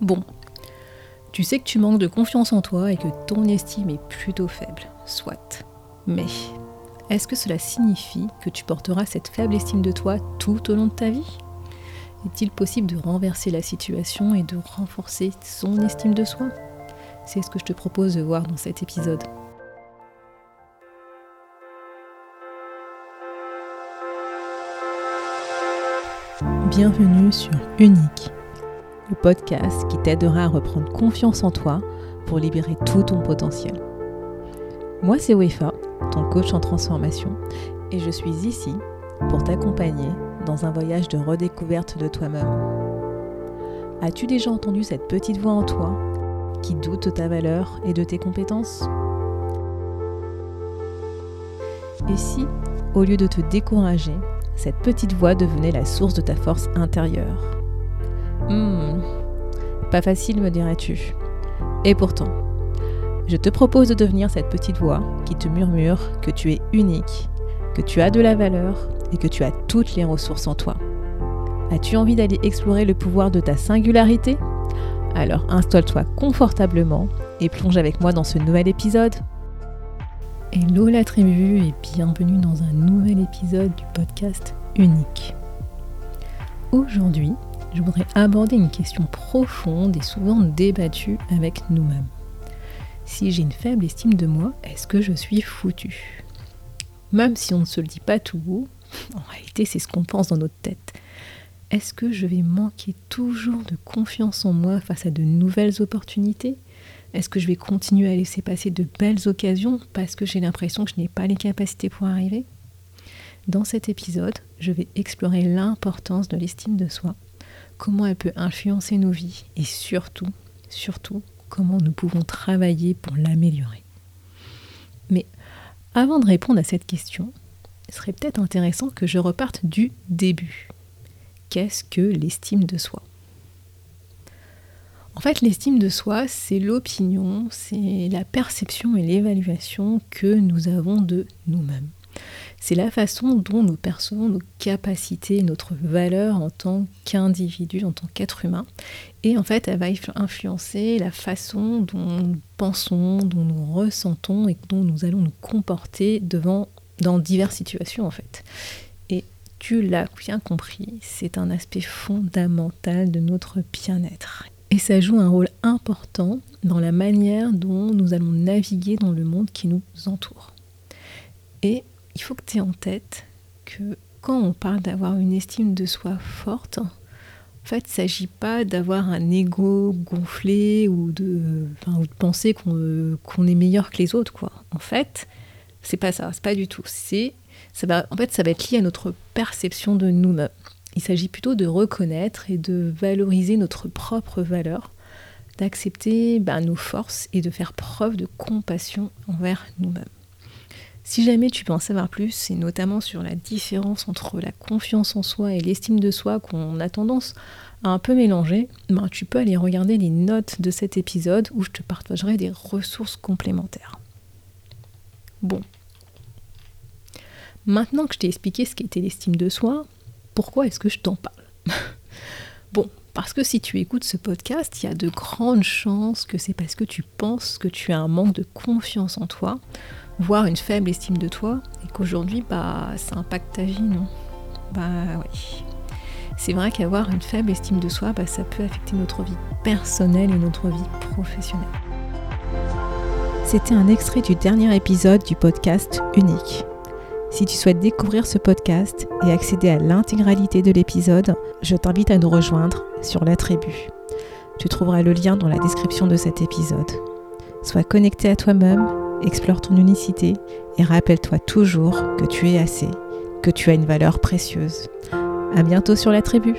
Bon, tu sais que tu manques de confiance en toi et que ton estime est plutôt faible, soit. Mais est-ce que cela signifie que tu porteras cette faible estime de toi tout au long de ta vie? Est-il possible de renverser la situation et de renforcer son estime de soi? C'est ce que je te propose de voir dans cet épisode. Bienvenue sur Unique, le podcast qui t'aidera à reprendre confiance en toi pour libérer tout ton potentiel. Moi, c'est Wefa, ton coach en transformation, et je suis ici pour t'accompagner dans un voyage de redécouverte de toi-même. As-tu déjà entendu cette petite voix en toi qui doute de ta valeur et de tes compétences? Et si, au lieu de te décourager, cette petite voix devenait la source de ta force intérieure? Hmm, pas facile me dirais-tu. Et pourtant, je te propose de devenir cette petite voix qui te murmure que tu es unique, que tu as de la valeur et que tu as toutes les ressources en toi. As-tu envie d'aller explorer le pouvoir de ta singularité? Alors installe-toi confortablement et plonge avec moi dans ce nouvel épisode. Hello la tribu et bienvenue dans un nouvel épisode du podcast Unique. Aujourd'hui, je voudrais aborder une question profonde et souvent débattue avec nous-mêmes. Si j'ai une faible estime de moi, est-ce que je suis foutu? Même si on ne se le dit pas tout haut, en réalité c'est ce qu'on pense dans notre tête. Est-ce que je vais manquer toujours de confiance en moi face à de nouvelles opportunités? Est-ce que je vais continuer à laisser passer de belles occasions parce que j'ai l'impression que je n'ai pas les capacités pour arriver? Dans cet épisode, je vais explorer l'importance de l'estime de soi, comment elle peut influencer nos vies et surtout, surtout, comment nous pouvons travailler pour l'améliorer. Mais avant de répondre à cette question, il serait peut-être intéressant que je reparte du début. Qu'est-ce que l'estime de soi? En fait, l'estime de soi, c'est l'opinion, c'est la perception et l'évaluation que nous avons de nous-mêmes. C'est la façon dont nous percevons nos capacités, notre valeur en tant qu'individu, en tant qu'être humain. Et en fait, elle va influencer la façon dont nous pensons, dont nous ressentons et dont nous allons nous comporter devant, dans diverses situations en fait. Et tu l'as bien compris, c'est un aspect fondamental de notre bien-être. Et ça joue un rôle important dans la manière dont nous allons naviguer dans le monde qui nous entoure. Et il faut que tu aies en tête que quand on parle d'avoir une estime de soi forte, en fait, il ne s'agit pas d'avoir un ego gonflé ou de, penser qu'on est meilleur que les autres. Quoi. En fait, c'est pas ça, c'est pas du tout. Ça en fait, ça va être lié à notre perception de nous-mêmes. Il s'agit plutôt de reconnaître et de valoriser notre propre valeur, d'accepter bah, nos forces et de faire preuve de compassion envers nous-mêmes. Si jamais tu peux en savoir plus, et notamment sur la différence entre la confiance en soi et l'estime de soi qu'on a tendance à un peu mélanger, ben, tu peux aller regarder les notes de cet épisode où je te partagerai des ressources complémentaires. Bon. Maintenant que je t'ai expliqué ce qu'était l'estime de soi, pourquoi est-ce que je t'en parle? parce que si tu écoutes ce podcast, il y a de grandes chances que c'est parce que tu penses que tu as un manque de confiance en toi, voire une faible estime de toi, et qu'aujourd'hui, bah, ça impacte ta vie, non? Bah oui. C'est vrai qu'avoir une faible estime de soi, bah, ça peut affecter notre vie personnelle et notre vie professionnelle. C'était un extrait du dernier épisode du podcast Unique. Si tu souhaites découvrir ce podcast et accéder à l'intégralité de l'épisode, je t'invite à nous rejoindre sur la tribu. Tu trouveras le lien dans la description de cet épisode. Sois connecté à toi-même, explore ton unicité et rappelle-toi toujours que tu es assez, que tu as une valeur précieuse. À bientôt sur la tribu.